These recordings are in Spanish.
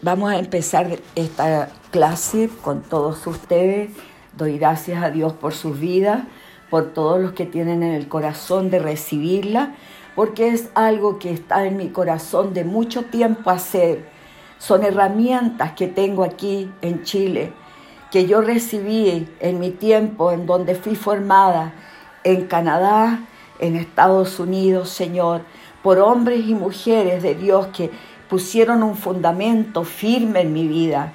Vamos a empezar esta clase con todos ustedes. Doy gracias a Dios por sus vidas, por todos los que tienen en el corazón de recibirla, porque es algo que está en mi corazón de mucho tiempo hacer. Son herramientas que tengo aquí en Chile, que yo recibí en mi tiempo, en donde fui formada en Canadá, en Estados Unidos, Señor, por hombres y mujeres de Dios que pusieron un fundamento firme en mi vida.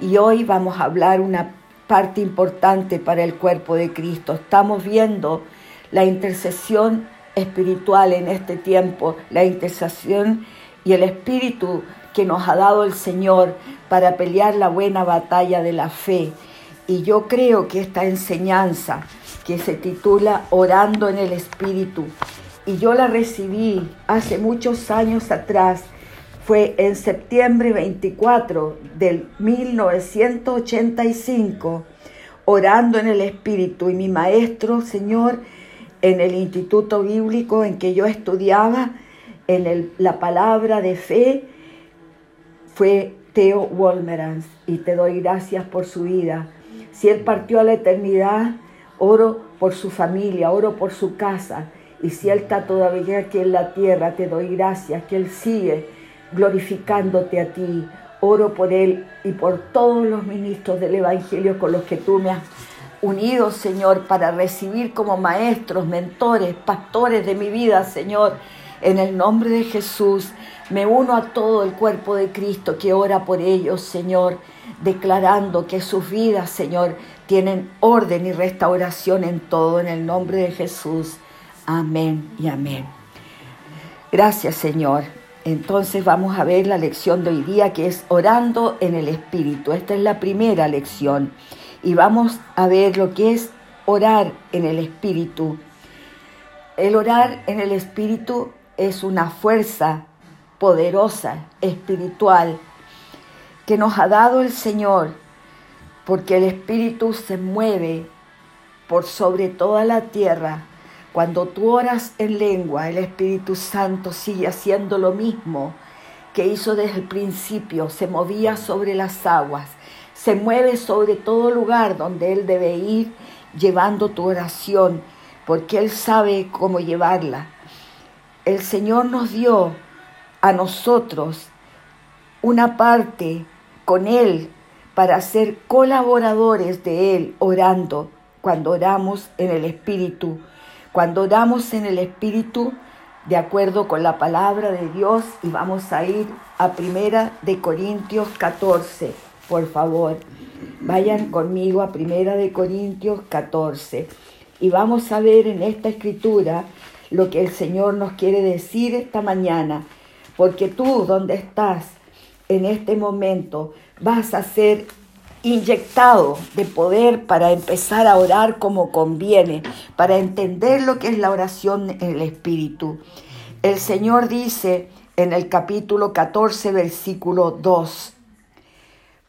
Y hoy vamos a hablar una parte importante para el cuerpo de Cristo. Estamos viendo la intercesión espiritual en este tiempo, la intercesión y el espíritu que nos ha dado el Señor para pelear la buena batalla de la fe. Y yo creo que esta enseñanza que se titula Orando en el Espíritu, y yo la recibí hace muchos años atrás, fue en septiembre 24 del 1985, orando en el Espíritu, y mi maestro, Señor, en el instituto bíblico en que yo estudiaba, en la palabra de fe, fue Theo Wolmerans, y te doy gracias por su vida. Si él partió a la eternidad, oro por su familia, oro por su casa. Y si Él está todavía aquí en la tierra, te doy gracias que Él sigue glorificándote a ti. Oro por Él y por todos los ministros del Evangelio con los que tú me has unido, Señor, para recibir como maestros, mentores, pastores de mi vida, Señor. En el nombre de Jesús, me uno a todo el cuerpo de Cristo que ora por ellos, Señor, declarando que sus vidas, Señor, tienen orden y restauración en todo, en el nombre de Jesús. Amén y amén. Gracias, Señor. Entonces vamos a ver la lección de hoy día que es orando en el Espíritu. Esta es la primera lección. Y vamos a ver lo que es orar en el Espíritu. El orar en el Espíritu es una fuerza poderosa, espiritual, que nos ha dado el Señor porque el Espíritu se mueve por sobre toda la tierra. Cuando tú oras en lengua, el Espíritu Santo sigue haciendo lo mismo que hizo desde el principio, se movía sobre las aguas, se mueve sobre todo lugar donde Él debe ir llevando tu oración, porque Él sabe cómo llevarla. El Señor nos dio a nosotros una parte con Él para ser colaboradores de Él orando cuando oramos en el Espíritu. Cuando oramos en el Espíritu, de acuerdo con la palabra de Dios, y vamos a ir a Primera de Corintios 14, por favor. Vayan conmigo a Primera de Corintios 14 y vamos a ver en esta escritura lo que el Señor nos quiere decir esta mañana, porque tú donde estás en este momento vas a ser inyectado de poder para empezar a orar como conviene, para entender lo que es la oración en el Espíritu. El Señor dice en el capítulo 14, versículo 2,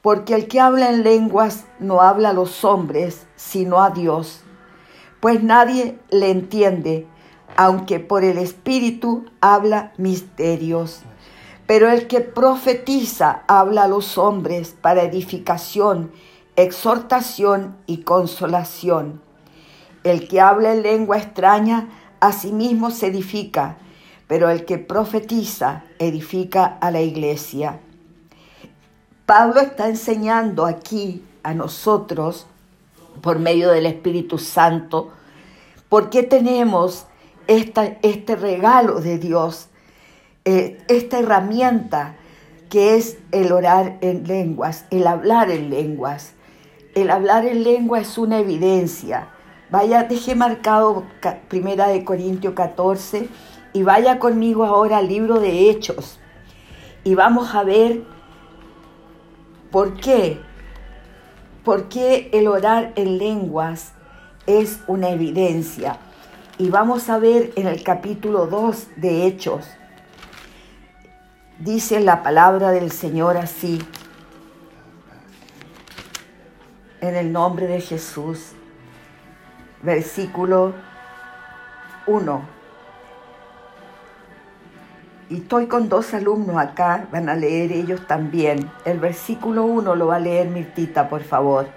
porque el que habla en lenguas no habla a los hombres, sino a Dios, pues nadie le entiende, aunque por el Espíritu habla misterios. Pero el que profetiza habla a los hombres para edificación, exhortación y consolación. El que habla en lengua extraña a sí mismo se edifica, pero el que profetiza edifica a la iglesia. Pablo está enseñando aquí a nosotros, por medio del Espíritu Santo, por qué tenemos esta, este regalo de Dios eh, esta herramienta que es el orar en lenguas, el hablar en lenguas. El hablar en lengua es una evidencia. Vaya, deje marcado Primera de Corintios 14 y vaya conmigo ahora al libro de Hechos. Y vamos a ver por qué. ¿Por qué el orar en lenguas es una evidencia? Y vamos a ver en el capítulo 2 de Hechos Dice la palabra del Señor así, en el nombre de Jesús. Versículo 1. y estoy con dos alumnos acá, van a leer ellos también. El versículo 1 lo va a leer Mirtita, por favor.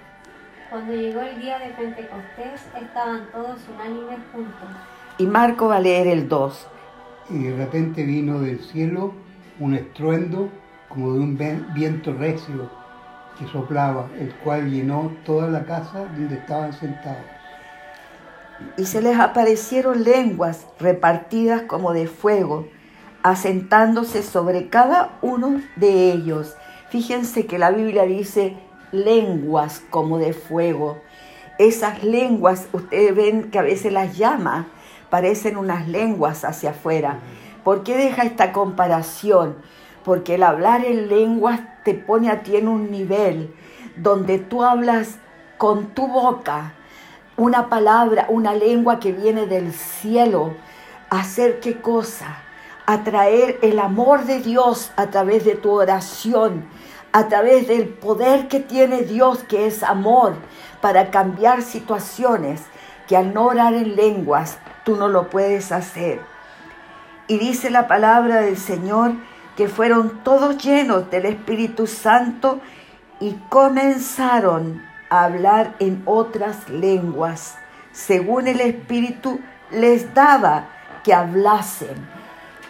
Cuando llegó el día de Pentecostés, estaban todos unánimes juntos. Y Marco va a leer el 2. Y de repente vino del cielo un estruendo como de un viento recio que soplaba, el cual llenó toda la casa donde estaban sentados. Y se les aparecieron lenguas repartidas como de fuego, asentándose sobre cada uno de ellos. Fíjense que la Biblia dice lenguas como de fuego. Esas lenguas, ustedes ven que a veces las llama, parecen unas lenguas hacia afuera. ¿Por qué deja esta comparación? Porque el hablar en lenguas te pone a ti en un nivel donde tú hablas con tu boca una palabra, una lengua que viene del cielo. ¿Hacer qué cosa? Atraer el amor de Dios a través de tu oración, a través del poder que tiene Dios, que es amor, para cambiar situaciones que al no orar en lenguas tú no lo puedes hacer. Y dice la palabra del Señor que fueron todos llenos del Espíritu Santo y comenzaron a hablar en otras lenguas, según el Espíritu les daba que hablasen.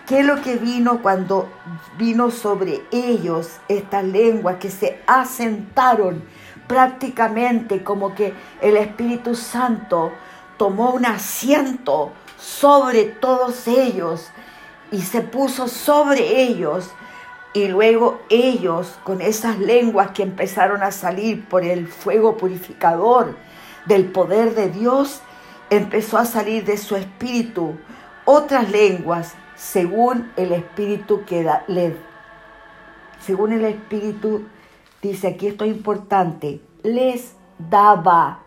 ¿Qué es lo que vino cuando vino sobre ellos esta lengua que se asentaron prácticamente como que el Espíritu Santo tomó un asiento sobre todos ellos y se puso sobre ellos y luego ellos con esas lenguas que empezaron a salir por el fuego purificador del poder de Dios, empezó a salir de su espíritu otras lenguas según el espíritu que da, según el espíritu, dice aquí esto es importante, les daba,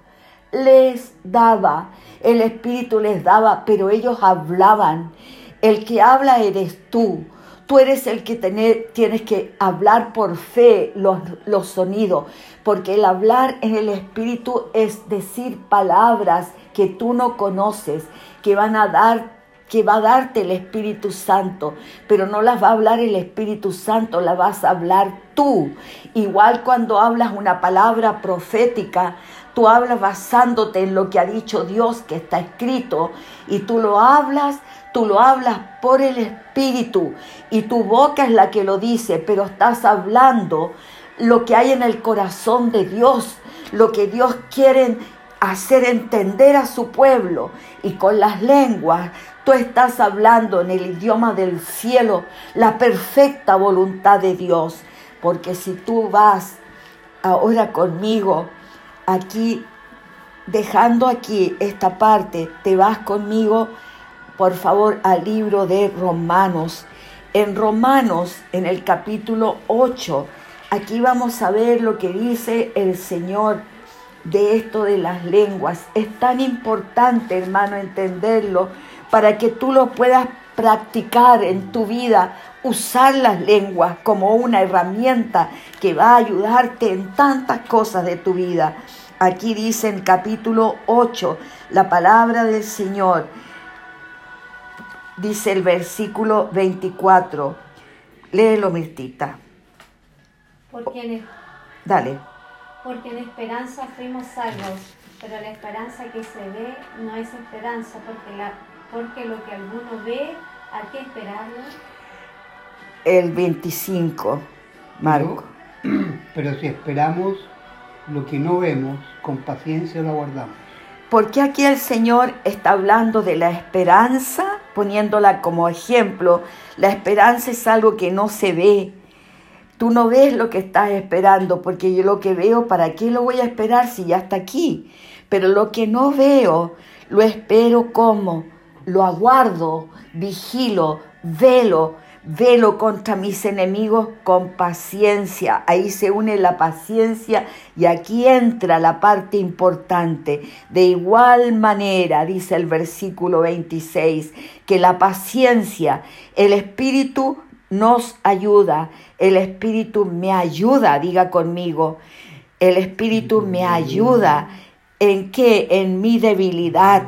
les daba, el espíritu les daba, pero ellos hablaban. El que habla eres tú. Tú eres el que tener, tienes que hablar por fe los, los sonidos, porque el hablar en el Espíritu es decir palabras que tú no conoces, que van a dar que va a darte el Espíritu Santo, pero no las va a hablar el Espíritu Santo, las vas a hablar tú. Igual cuando hablas una palabra profética, tú hablas basándote en lo que ha dicho Dios, que está escrito, y tú lo hablas, tú lo hablas por el Espíritu, y tu boca es la que lo dice, pero estás hablando lo que hay en el corazón de Dios, lo que Dios quiere hacer entender a su pueblo y con las lenguas tú estás hablando en el idioma del cielo la perfecta voluntad de Dios. Porque si tú vas ahora conmigo aquí, dejando aquí esta parte, te vas conmigo, por favor, al libro de Romanos. En Romanos, en el capítulo 8, aquí vamos a ver lo que dice el Señor de esto de las lenguas. Es tan importante, hermano, entenderlo para que tú lo puedas practicar en tu vida, usar las lenguas como una herramienta que va a ayudarte en tantas cosas de tu vida. Aquí dice en capítulo 8 la palabra del Señor. Dice el versículo 24. Léelo, Mirtita. Porque Dale. Porque en esperanza fuimos salvos, pero la esperanza que se ve no es esperanza, porque la porque lo que alguno ve, hay que esperarlo. El 25, Marco. Pero, si esperamos lo que no vemos, con paciencia lo aguardamos. Porque aquí el Señor está hablando de la esperanza, poniéndola como ejemplo. La esperanza es algo que no se ve. Tú no ves lo que estás esperando, porque yo lo que veo, ¿para qué lo voy a esperar si ya está aquí? Pero lo que no veo, lo espero como lo aguardo, vigilo, velo, velo contra mis enemigos con paciencia. Ahí se une la paciencia y aquí entra la parte importante. De igual manera, dice el versículo 26, que la paciencia, el Espíritu nos ayuda, el Espíritu me ayuda, diga conmigo, el Espíritu me ayuda. ¿En qué? En mi debilidad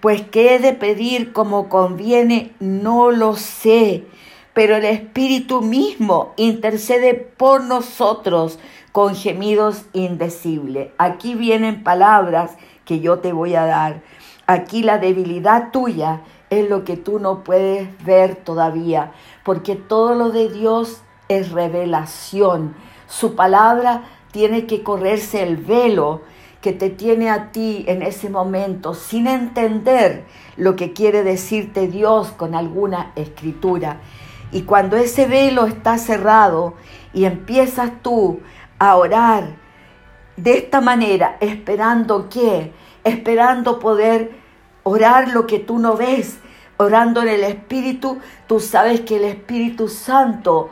pues qué he de pedir como conviene, no lo sé, pero el Espíritu mismo intercede por nosotros con gemidos indecibles. Aquí vienen palabras que yo te voy a dar. Aquí la debilidad tuya es lo que tú no puedes ver todavía, porque todo lo de Dios es revelación. Su palabra tiene que correrse el velo que te tiene a ti en ese momento sin entender lo que quiere decirte Dios con alguna escritura. Y cuando ese velo está cerrado y empiezas tú a orar de esta manera, esperando que, esperando poder orar lo que tú no ves, orando en el Espíritu, tú sabes que el Espíritu Santo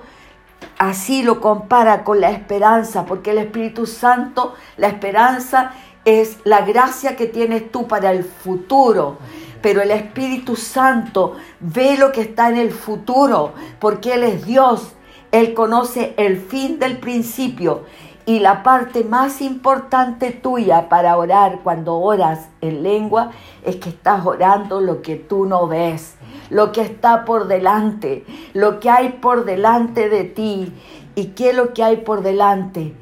así lo compara con la esperanza, porque el Espíritu Santo, la esperanza es la gracia que tienes tú para el futuro. Pero el Espíritu Santo ve lo que está en el futuro, porque Él es Dios. Él conoce el fin del principio y la parte más importante tuya para orar cuando oras en lengua es que estás orando lo que tú no ves lo que está por delante, lo que hay por delante de ti. ¿Y qué es lo que hay por delante?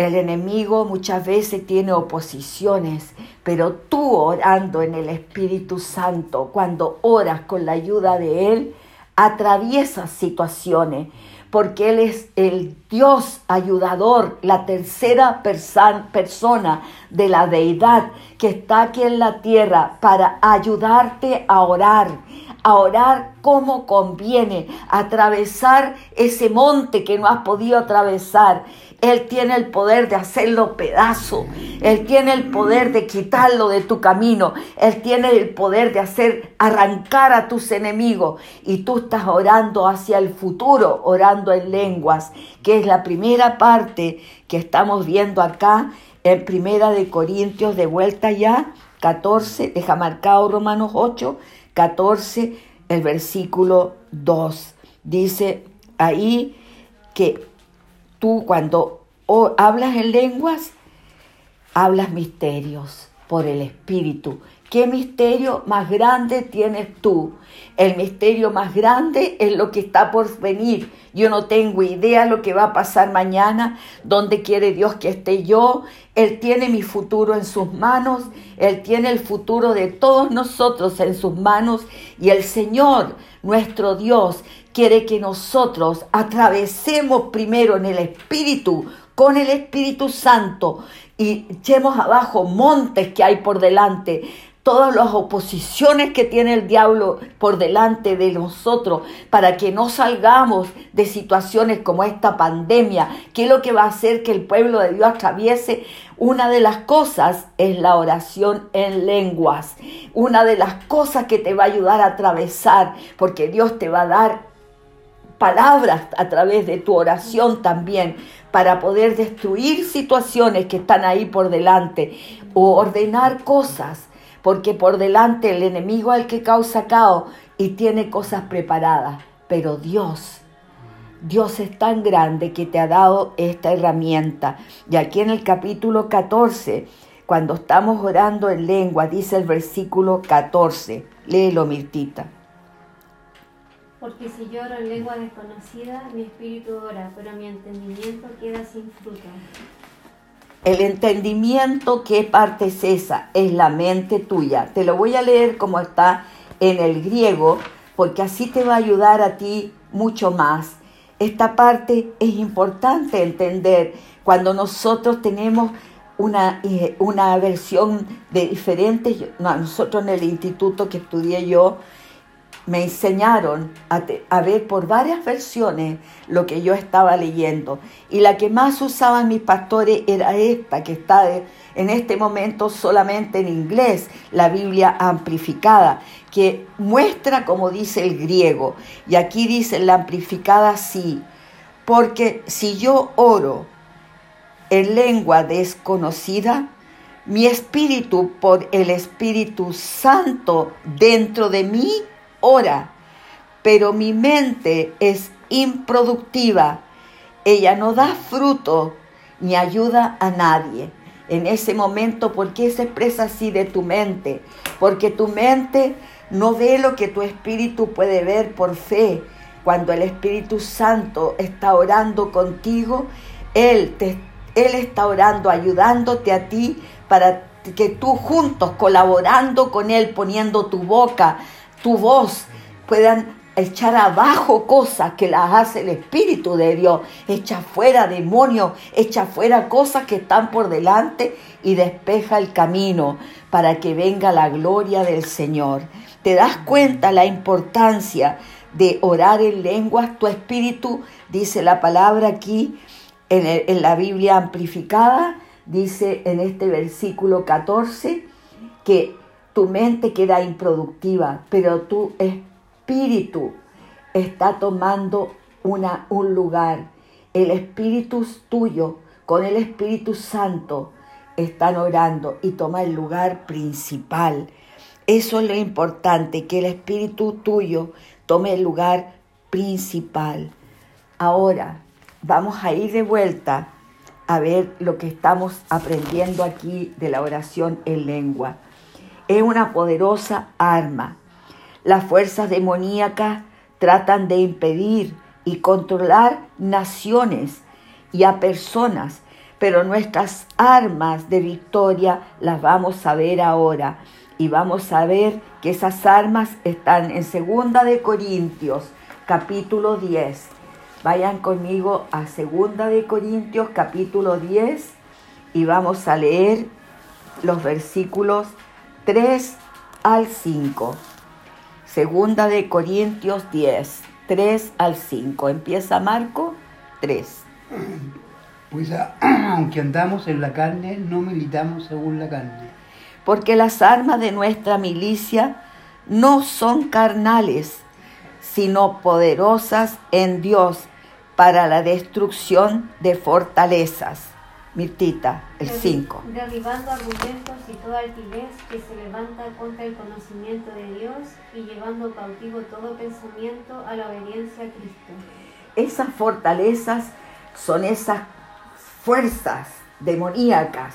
El enemigo muchas veces tiene oposiciones, pero tú orando en el Espíritu Santo, cuando oras con la ayuda de Él, atraviesas situaciones, porque Él es el Dios ayudador, la tercera persona de la deidad que está aquí en la tierra para ayudarte a orar a orar como conviene, atravesar ese monte que no has podido atravesar. Él tiene el poder de hacerlo pedazo. Él tiene el poder de quitarlo de tu camino. Él tiene el poder de hacer arrancar a tus enemigos. Y tú estás orando hacia el futuro, orando en lenguas, que es la primera parte que estamos viendo acá en Primera de Corintios, de vuelta ya, 14, deja marcado Romanos 8, 14, el versículo 2. Dice ahí que tú cuando hablas en lenguas, hablas misterios por el Espíritu. ¿Qué misterio más grande tienes tú? El misterio más grande es lo que está por venir. Yo no tengo idea lo que va a pasar mañana, dónde quiere Dios que esté yo. Él tiene mi futuro en sus manos, Él tiene el futuro de todos nosotros en sus manos y el Señor, nuestro Dios, quiere que nosotros atravesemos primero en el Espíritu con el Espíritu Santo y echemos abajo montes que hay por delante, todas las oposiciones que tiene el diablo por delante de nosotros para que no salgamos de situaciones como esta pandemia, que es lo que va a hacer que el pueblo de Dios atraviese. Una de las cosas es la oración en lenguas, una de las cosas que te va a ayudar a atravesar, porque Dios te va a dar palabras a través de tu oración también para poder destruir situaciones que están ahí por delante o ordenar cosas porque por delante el enemigo al que causa caos y tiene cosas preparadas, pero Dios, Dios es tan grande que te ha dado esta herramienta. Y aquí en el capítulo 14, cuando estamos orando en lengua, dice el versículo 14, léelo Mirtita. Porque si yo oro en lengua desconocida, mi espíritu ora, pero mi entendimiento queda sin fruto. El entendimiento, ¿qué parte es esa? Es la mente tuya. Te lo voy a leer como está en el griego, porque así te va a ayudar a ti mucho más. Esta parte es importante entender cuando nosotros tenemos una, eh, una versión de diferentes, nosotros en el instituto que estudié yo, me enseñaron a, ver por varias versiones lo que yo estaba leyendo. Y la que más usaban mis pastores era esta, que está en este momento solamente en inglés, la Biblia amplificada, que muestra como dice el griego. Y aquí dice la amplificada sí, porque si yo oro en lengua desconocida, mi espíritu por el Espíritu Santo dentro de mí ora, pero mi mente es improductiva. Ella no da fruto ni ayuda a nadie. En ese momento, ¿por qué se expresa así de tu mente? Porque tu mente no ve lo que tu espíritu puede ver por fe. cuando el Espíritu Santo está orando contigo, Él, te, Él está orando, ayudándote a ti para que tú juntos, colaborando con Él, poniendo tu boca, tu voz, puedan echar abajo cosas que las hace el Espíritu de Dios, echa fuera demonios, echa fuera cosas que están por delante y despeja el camino para que venga la gloria del Señor. ¿Te das cuenta la importancia de orar en lenguas? Tu espíritu, dice la palabra aquí en, en la Biblia amplificada, dice en este versículo 14 que tu mente queda improductiva, pero tu espíritu está tomando una, un lugar. El espíritu tuyo con el Espíritu Santo están orando y toma el lugar principal. Eso es lo importante, que el espíritu tuyo tome el lugar principal. Ahora vamos a ir de vuelta a ver lo que estamos aprendiendo aquí de la oración en lengua. Es una poderosa arma. Las fuerzas demoníacas tratan de impedir y controlar naciones y a personas, pero nuestras armas de victoria las vamos a ver ahora y vamos a ver que esas armas están en Segunda de Corintios, capítulo 10. Vayan conmigo a Segunda de Corintios, capítulo 10 y vamos a leer los versículos 3 al 5. Segunda de Corintios 10, 3 al 5. Empieza Marco 3. Pues aunque andamos en la carne, no militamos según la carne. Porque las armas de nuestra milicia no son carnales, sino poderosas en Dios para la destrucción de fortalezas Mirtita, el 5. Derribando argumentos y toda altivez que se levanta contra el conocimiento de Dios y llevando cautivo todo pensamiento a la obediencia a Cristo. Esas fortalezas son esas fuerzas demoníacas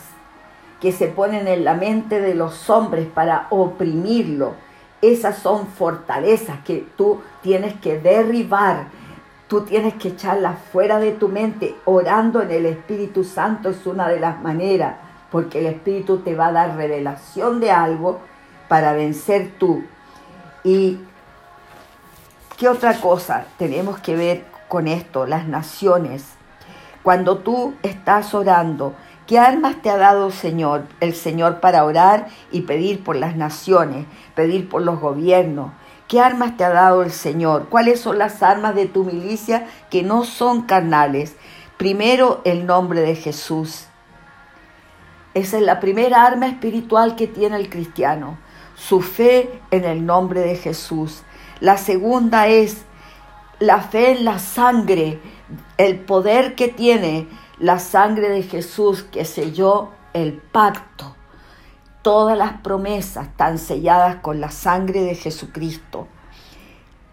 que se ponen en la mente de los hombres para oprimirlo. Esas son fortalezas que tú tienes que derribar Tú tienes que echarla fuera de tu mente. Orando en el Espíritu Santo es una de las maneras, porque el Espíritu te va a dar revelación de algo para vencer tú. ¿Y qué otra cosa tenemos que ver con esto? Las naciones. Cuando tú estás orando, ¿qué armas te ha dado Señor? El Señor para orar y pedir por las naciones, pedir por los gobiernos ¿Qué armas te ha dado el Señor? ¿Cuáles son las armas de tu milicia que no son carnales? Primero, el nombre de Jesús. Esa es la primera arma espiritual que tiene el cristiano, su fe en el nombre de Jesús. La segunda es la fe en la sangre, el poder que tiene la sangre de Jesús que selló el pacto Todas las promesas están selladas con la sangre de Jesucristo.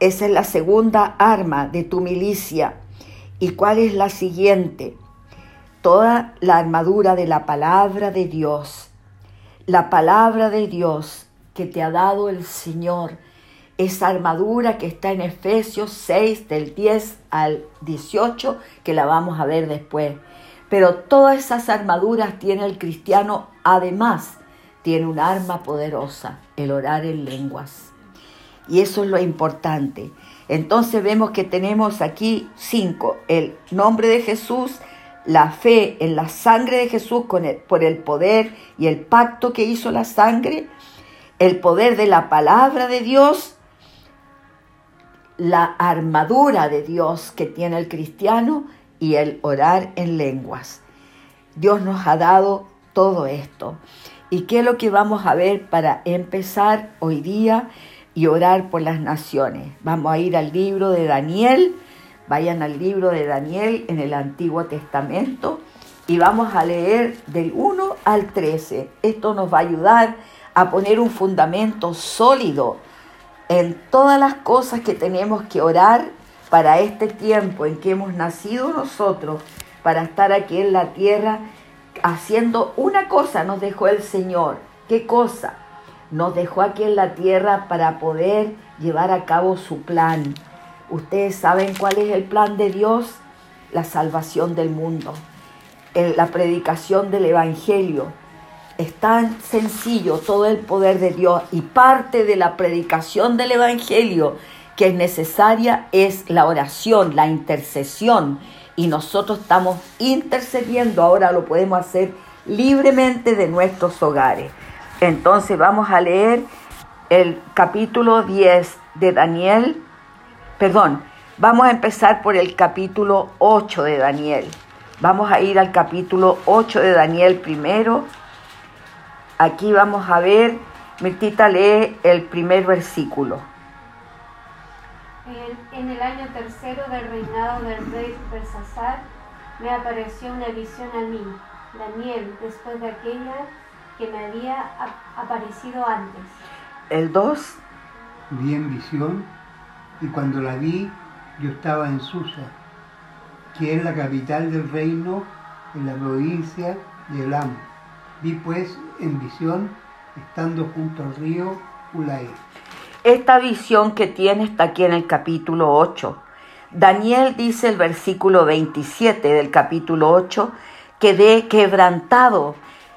Esa es la segunda arma de tu milicia. ¿Y cuál es la siguiente? Toda la armadura de la palabra de Dios. La palabra de Dios que te ha dado el Señor. Esa armadura que está en Efesios 6 del 10 al 18, que la vamos a ver después. Pero todas esas armaduras tiene el cristiano además tiene un arma poderosa, el orar en lenguas. Y eso es lo importante. Entonces vemos que tenemos aquí cinco, el nombre de Jesús, la fe en la sangre de Jesús con por el poder y el pacto que hizo la sangre, el poder de la palabra de Dios, la armadura de Dios que tiene el cristiano y el orar en lenguas. Dios nos ha dado todo esto. ¿Y qué es lo que vamos a ver para empezar hoy día y orar por las naciones? Vamos a ir al libro de Daniel, vayan al libro de Daniel en el Antiguo Testamento y vamos a leer del 1 al 13. Esto nos va a ayudar a poner un fundamento sólido en todas las cosas que tenemos que orar para este tiempo en que hemos nacido nosotros, para estar aquí en la tierra haciendo una cosa nos dejó el Señor. ¿Qué cosa? Nos dejó aquí en la tierra para poder llevar a cabo su plan. Ustedes saben cuál es el plan de Dios, la salvación del mundo, la predicación del Evangelio. Es tan sencillo todo el poder de Dios y parte de la predicación del Evangelio que es necesaria es la oración, la intercesión. Y nosotros estamos intercediendo, ahora lo podemos hacer libremente de nuestros hogares. Entonces vamos a leer el capítulo 10 de Daniel, perdón, vamos a empezar por el capítulo 8 de Daniel. Vamos a ir al capítulo 8 de Daniel primero. Aquí vamos a ver, Mirtita lee el primer versículo. En, en el año tercero del reinado del rey Belsasar me apareció una visión a mí, Daniel, después de aquella que me había aparecido antes. El 2. Vi en visión y cuando la vi yo estaba en Susa, que es la capital del reino en la provincia de Elam. Vi pues en visión estando junto al río Ulay. Esta visión que tiene está aquí en el capítulo 8. Daniel dice el versículo 27 del capítulo 8, quedé quebrantado,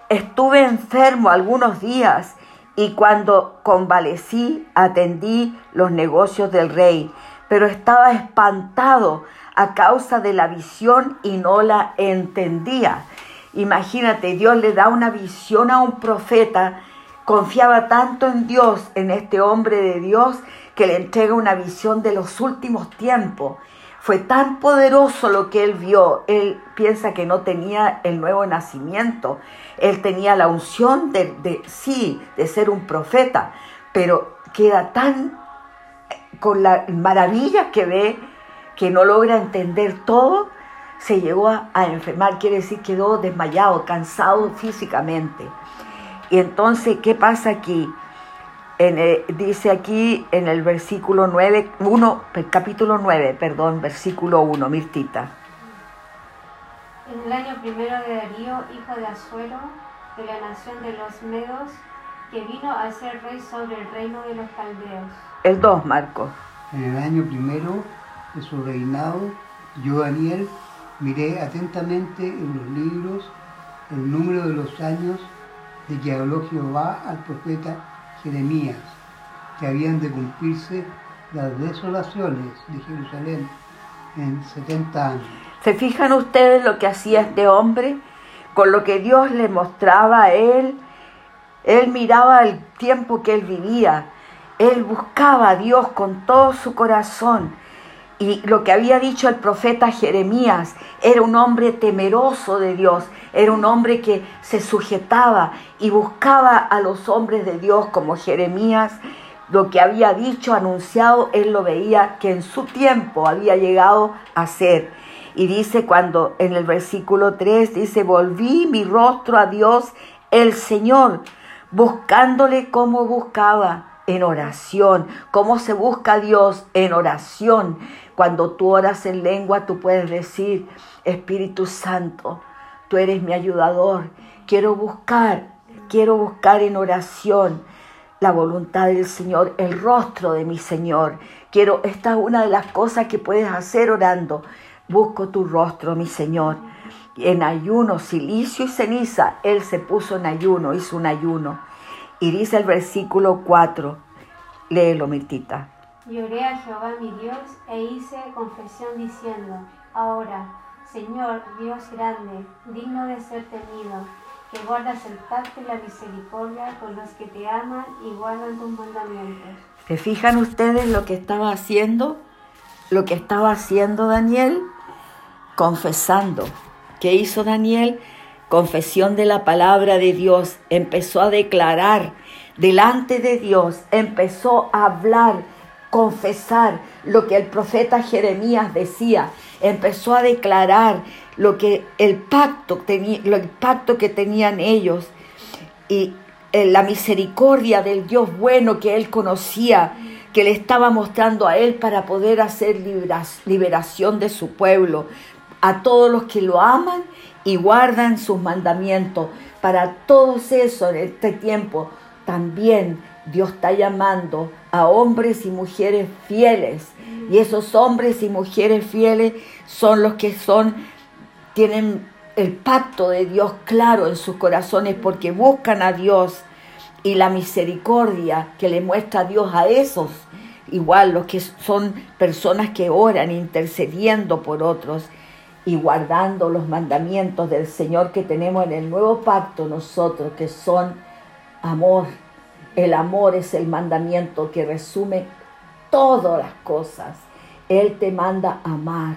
estuve enfermo algunos días y cuando convalecí atendí los negocios del rey, pero estaba espantado a causa de la visión y no la entendía. Imagínate, Dios le da una visión a un profeta, confiaba tanto en Dios, en este hombre de Dios, que le entrega una visión de los últimos tiempos. Fue tan poderoso lo que él vio. Él piensa que no tenía el nuevo nacimiento. Él tenía la unción de, sí, de ser un profeta, pero queda tan con la maravilla que ve que no logra entender todo, se llegó a, a enfermar, quiere decir quedó desmayado, cansado físicamente. Y entonces, ¿qué pasa aquí? dice aquí en el versículo 9, 1, capítulo 9, perdón, versículo 1, Mirtita. En el año primero de Darío, hijo de Azuero, de la nación de los Medos, que vino a ser rey sobre el reino de los caldeos. El 2, Marco. En el año primero de su reinado, yo, Daniel, miré atentamente en los libros el número de los años de que habló Jehová al profeta Jeremías, que habían de cumplirse las desolaciones de Jerusalén en 70 años. ¿Se fijan ustedes lo que hacía este hombre? Con lo que Dios le mostraba a él, él miraba el tiempo que él vivía, él buscaba a Dios con todo su corazón. Y lo que había dicho el profeta Jeremías, era un hombre temeroso de Dios, era un hombre que se sujetaba y buscaba a los hombres de Dios como Jeremías. Lo que había dicho, anunciado, él lo veía que en su tiempo había llegado a ser. Y dice cuando en el versículo 3 dice, volví mi rostro a Dios el Señor, buscándole como buscaba en oración. ¿Cómo se busca a Dios? En oración. Cuando tú oras en lengua, tú puedes decir, Espíritu Santo, tú eres mi ayudador. Quiero buscar, quiero buscar en oración la voluntad del Señor, el rostro de mi Señor. Quiero, esta es una de las cosas que puedes hacer orando. Busco tu rostro, mi Señor. En ayuno, silicio y ceniza, Él se puso en ayuno, hizo un ayuno. Y dice el versículo 4, léelo, Mirtita. Lloré a Jehová mi Dios e hice confesión diciendo, ahora, Señor Dios grande, digno de ser temido, que guardas el pacto y la misericordia con los que te aman y guardan tus mandamientos. ¿Se fijan ustedes lo que estaba haciendo? Lo que estaba haciendo Daniel, confesando. ¿Qué hizo Daniel? Confesión de la palabra de Dios. Empezó a declarar delante de Dios, empezó a hablar confesar lo que el profeta Jeremías decía, empezó a declarar lo que el pacto, tenía, el pacto que tenían ellos y eh, la misericordia del Dios bueno que él conocía, que le estaba mostrando a él para poder hacer liberación de su pueblo, a todos los que lo aman y guardan sus mandamientos. Para todos eso en este tiempo también Dios está llamando a hombres y mujeres fieles. Y esos hombres y mujeres fieles son los que son, tienen el pacto de Dios claro en sus corazones porque buscan a Dios y la misericordia que le muestra Dios a esos, igual los que son personas que oran intercediendo por otros y guardando los mandamientos del Señor que tenemos en el nuevo pacto nosotros, que son amor. El amor es el mandamiento que resume todas las cosas. Él te manda amar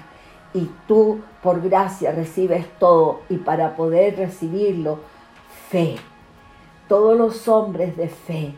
y tú por gracia recibes todo y para poder recibirlo, fe. Todos los hombres de fe,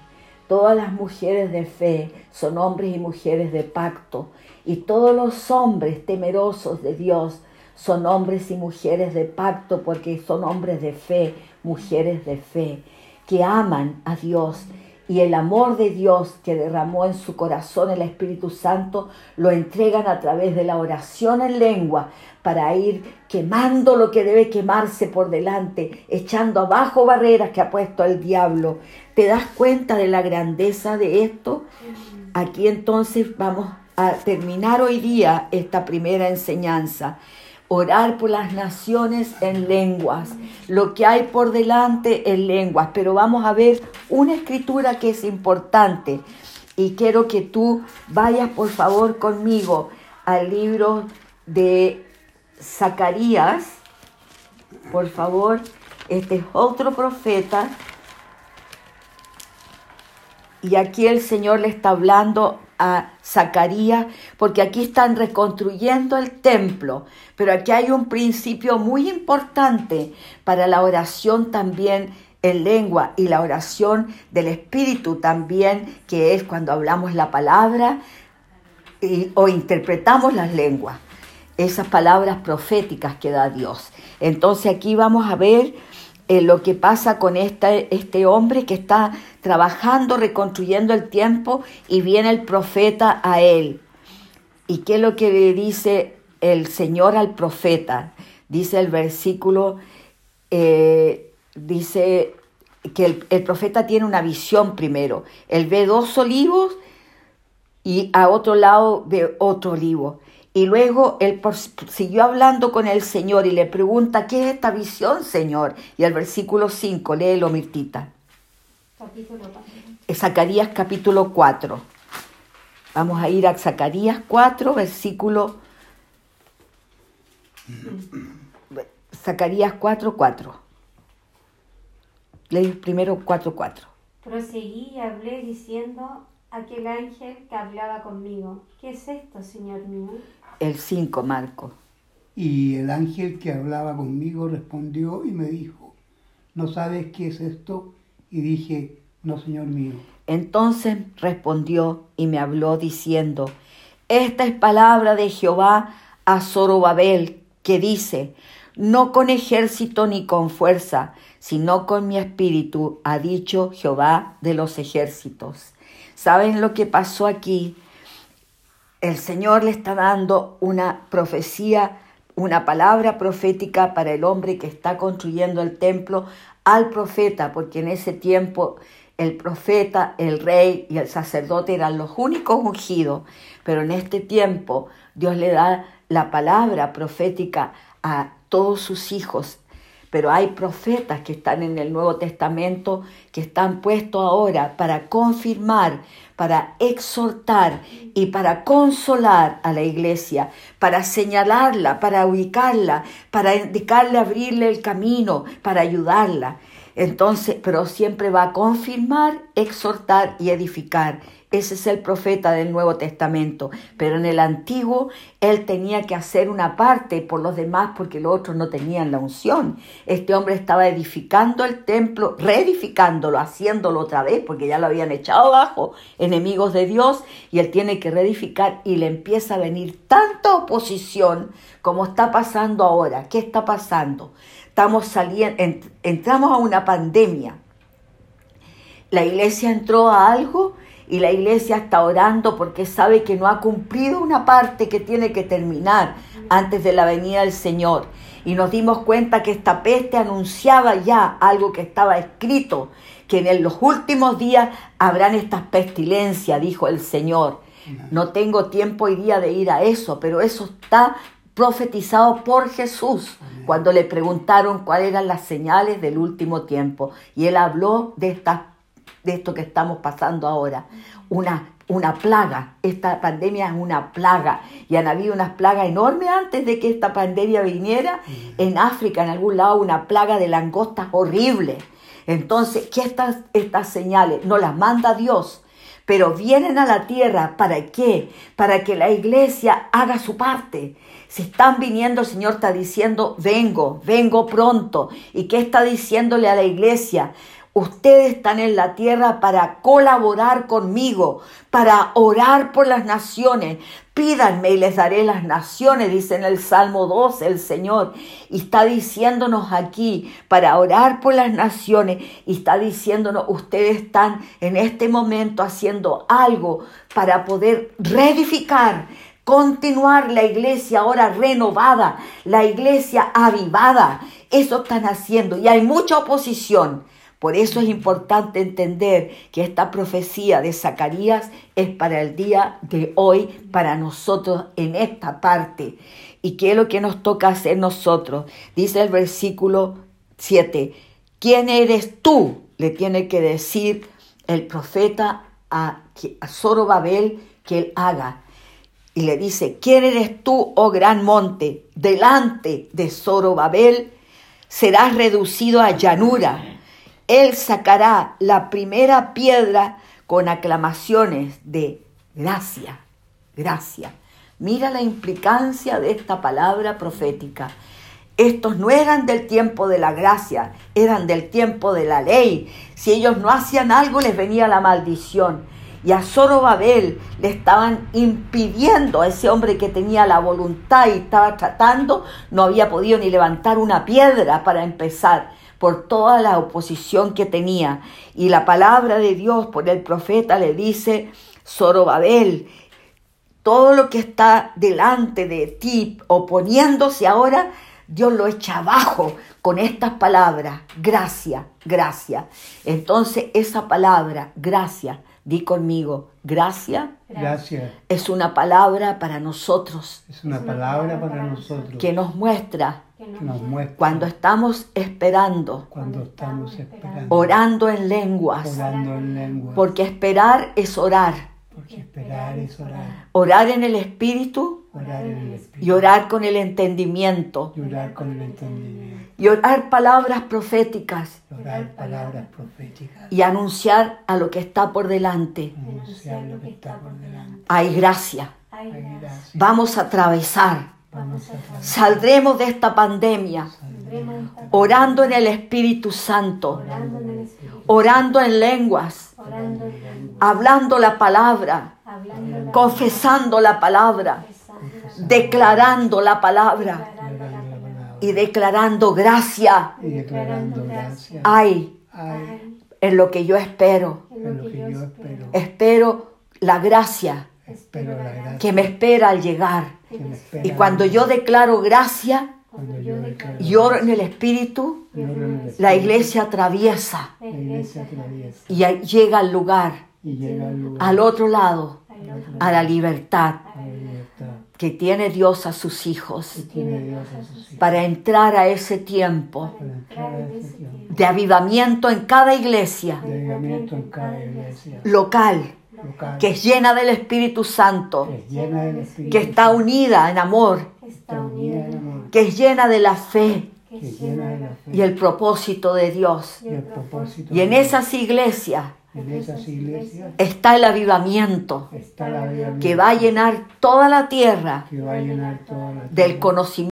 todas las mujeres de fe son hombres y mujeres de pacto y todos los hombres temerosos de Dios son hombres y mujeres de pacto porque son hombres de fe, mujeres de fe, que aman a Dios y el amor de Dios que derramó en su corazón el Espíritu Santo lo entregan a través de la oración en lengua para ir quemando lo que debe quemarse por delante, echando abajo barreras que ha puesto el diablo. ¿Te das cuenta de la grandeza de esto? Aquí entonces vamos a terminar hoy día esta primera enseñanza orar por las naciones en lenguas, lo que hay por delante en lenguas, pero vamos a ver una escritura que es importante y quiero que tú vayas por favor conmigo al libro de Zacarías, por favor, este es otro profeta. Y aquí el Señor le está hablando a Zacarías, porque aquí están reconstruyendo el templo, pero aquí hay un principio muy importante para la oración también en lengua y la oración del Espíritu también, que es cuando hablamos la palabra o interpretamos las lenguas, esas palabras proféticas que da Dios. Entonces aquí vamos a ver eh, lo que pasa con este, hombre que está trabajando, reconstruyendo el tiempo y viene el profeta a él. ¿Y qué es lo que le dice el Señor al profeta? Dice el versículo, eh, dice que el, el profeta tiene una visión primero. Él ve dos olivos y a otro lado ve otro olivo. Y luego él siguió hablando con el Señor y le pregunta, ¿qué es esta visión, Señor? Y el versículo 5, léelo, Mirtita. Capítulo Zacarías capítulo 4. Vamos a ir a Zacarías 4, versículo... Zacarías 4, 4. Leí primero 4, 4. Proseguí y hablé diciendo aquel ángel que hablaba conmigo. ¿Qué es esto, Señor mío? El 5, Marco. Y el ángel que hablaba conmigo respondió y me dijo, ¿no sabes qué es esto? Y dije, no, Señor mío. Entonces respondió y me habló diciendo, esta es palabra de Jehová a Zorobabel, que dice, no con ejército ni con fuerza, sino con mi espíritu, ha dicho Jehová de los ejércitos. ¿Saben lo que pasó aquí? El Señor le está dando una profecía, una palabra profética para el hombre que está construyendo el templo al profeta, porque en ese tiempo el profeta, el rey y el sacerdote eran los únicos ungidos, pero en este tiempo Dios le da la palabra profética a todos sus hijos pero hay profetas que están en el Nuevo Testamento que están puestos ahora para confirmar, para exhortar y para consolar a la iglesia, para señalarla, para ubicarla, para indicarle, abrirle el camino, para ayudarla. Entonces, pero siempre va a confirmar, exhortar y edificar. Ese es el profeta del Nuevo Testamento. Pero en el Antiguo él tenía que hacer una parte por los demás porque los otros no tenían la unción. Este hombre estaba edificando el templo, reedificándolo, haciéndolo otra vez porque ya lo habían echado abajo, enemigos de Dios, y él tiene que reedificar y le empieza a venir tanta oposición como está pasando ahora. ¿Qué está pasando? Estamos saliendo, entramos a una pandemia. La iglesia entró a algo y la iglesia está orando porque sabe que no ha cumplido una parte que tiene que terminar. antes de la venida del Señor. Y nos dimos cuenta que esta peste anunciaba ya algo que estaba escrito, que en los últimos días habrán estas pestilencias, dijo el Señor. No tengo tiempo hoy día de ir a eso, pero eso está profetizado por Jesús cuando le preguntaron cuáles eran las señales del último tiempo. Y él habló de, esta, de esto que estamos pasando ahora, una, una plaga. Esta pandemia es una plaga. Y han habido unas plagas enormes antes de que esta pandemia viniera. En África, en algún lado, una plaga de langostas horrible. Entonces, ¿qué estas, estas señales? No las manda Dios pero vienen a la tierra, ¿para qué? Para que la iglesia haga su parte. Si están viniendo, el Señor está diciendo, vengo, vengo pronto. ¿Y qué está diciéndole a la iglesia? Ustedes están en la tierra para colaborar conmigo, para orar por las naciones. Pídanme y les daré las naciones, dice en el Salmo 2 el Señor. Y está diciéndonos aquí para orar por las naciones. Y está diciéndonos, ustedes están en este momento haciendo algo para poder reedificar continuar la iglesia ahora renovada, la iglesia avivada. Eso están haciendo y hay mucha oposición. Por eso es importante entender que esta profecía de Zacarías es para el día de hoy, para nosotros en esta parte. ¿Y qué es lo que nos toca hacer nosotros? Dice el versículo 7, ¿quién eres tú? Le tiene que decir el profeta a, Zorobabel que él haga. Y le dice, ¿quién eres tú, oh gran monte? Delante de Zorobabel serás reducido a llanura él sacará la primera piedra con aclamaciones de gracia, gracia. Mira la implicancia de esta palabra profética. Estos no eran del tiempo de la gracia, eran del tiempo de la ley. Si ellos no hacían algo, les venía la maldición. Y a Zorobabel le estaban impidiendo a ese hombre que tenía la voluntad y estaba tratando, no había podido ni levantar una piedra para empezar por toda la oposición que tenía. Y la palabra de Dios por el profeta le dice, Zorobabel, todo lo que está delante de ti oponiéndose ahora, Dios lo echa abajo con estas palabras, gracia, gracia. Entonces esa palabra, gracia, di conmigo, gracia, Gracias. es una palabra para nosotros Es una palabra para nosotros. Que nos muestra que nos muestra. cuando estamos esperando, cuando estamos esperando, orando en lenguas, orando en lengua. porque esperar es orar, Porque esperar es orar, orar en el Espíritu orar en el y orar con el entendimiento. Y orar con el entendimiento, y orar palabras proféticas. Y orar palabras proféticas, y anunciar a lo que está por delante. anunciar lo que está por delante. Hay gracia, Hay vamos a atravesar, Vamos a pasar. saldremos de esta pandemia. Saldremos orando en el Espíritu Santo, orando en el Espíritu, orando en lenguas, orando en lengua, hablando la palabra, hablando la confesando palabra, la palabra Declarando la palabra y declarando gracia y declarando gracia. hay Hay en lo que yo espero. en lo que yo espero. Espero la gracia Espero la gracia que me espera al llegar. espera. Y cuando yo declaro gracia yo declaro y oro en el Espíritu, y oro en el Espíritu, la iglesia atraviesa la la iglesia atraviesa y llega al lugar, y llega al lugar al otro lado, al otro a la libertad a la libertad que tiene Dios a sus hijos a sus para entrar a ese tiempo Para entrar a ese tiempo de avivamiento en cada iglesia de avivamiento en cada iglesia local local que es llena del Espíritu Santo, que es llena del Espíritu, que está unida en amor, está está unida unida en amor, que es llena de la fe que que es es llena de la fe y el propósito de Dios. y el propósito. Y en esas iglesias. En esas iglesias está el avivamiento está la avivamiento. que va a llenar toda la tierra que va a llenar toda la del conocimiento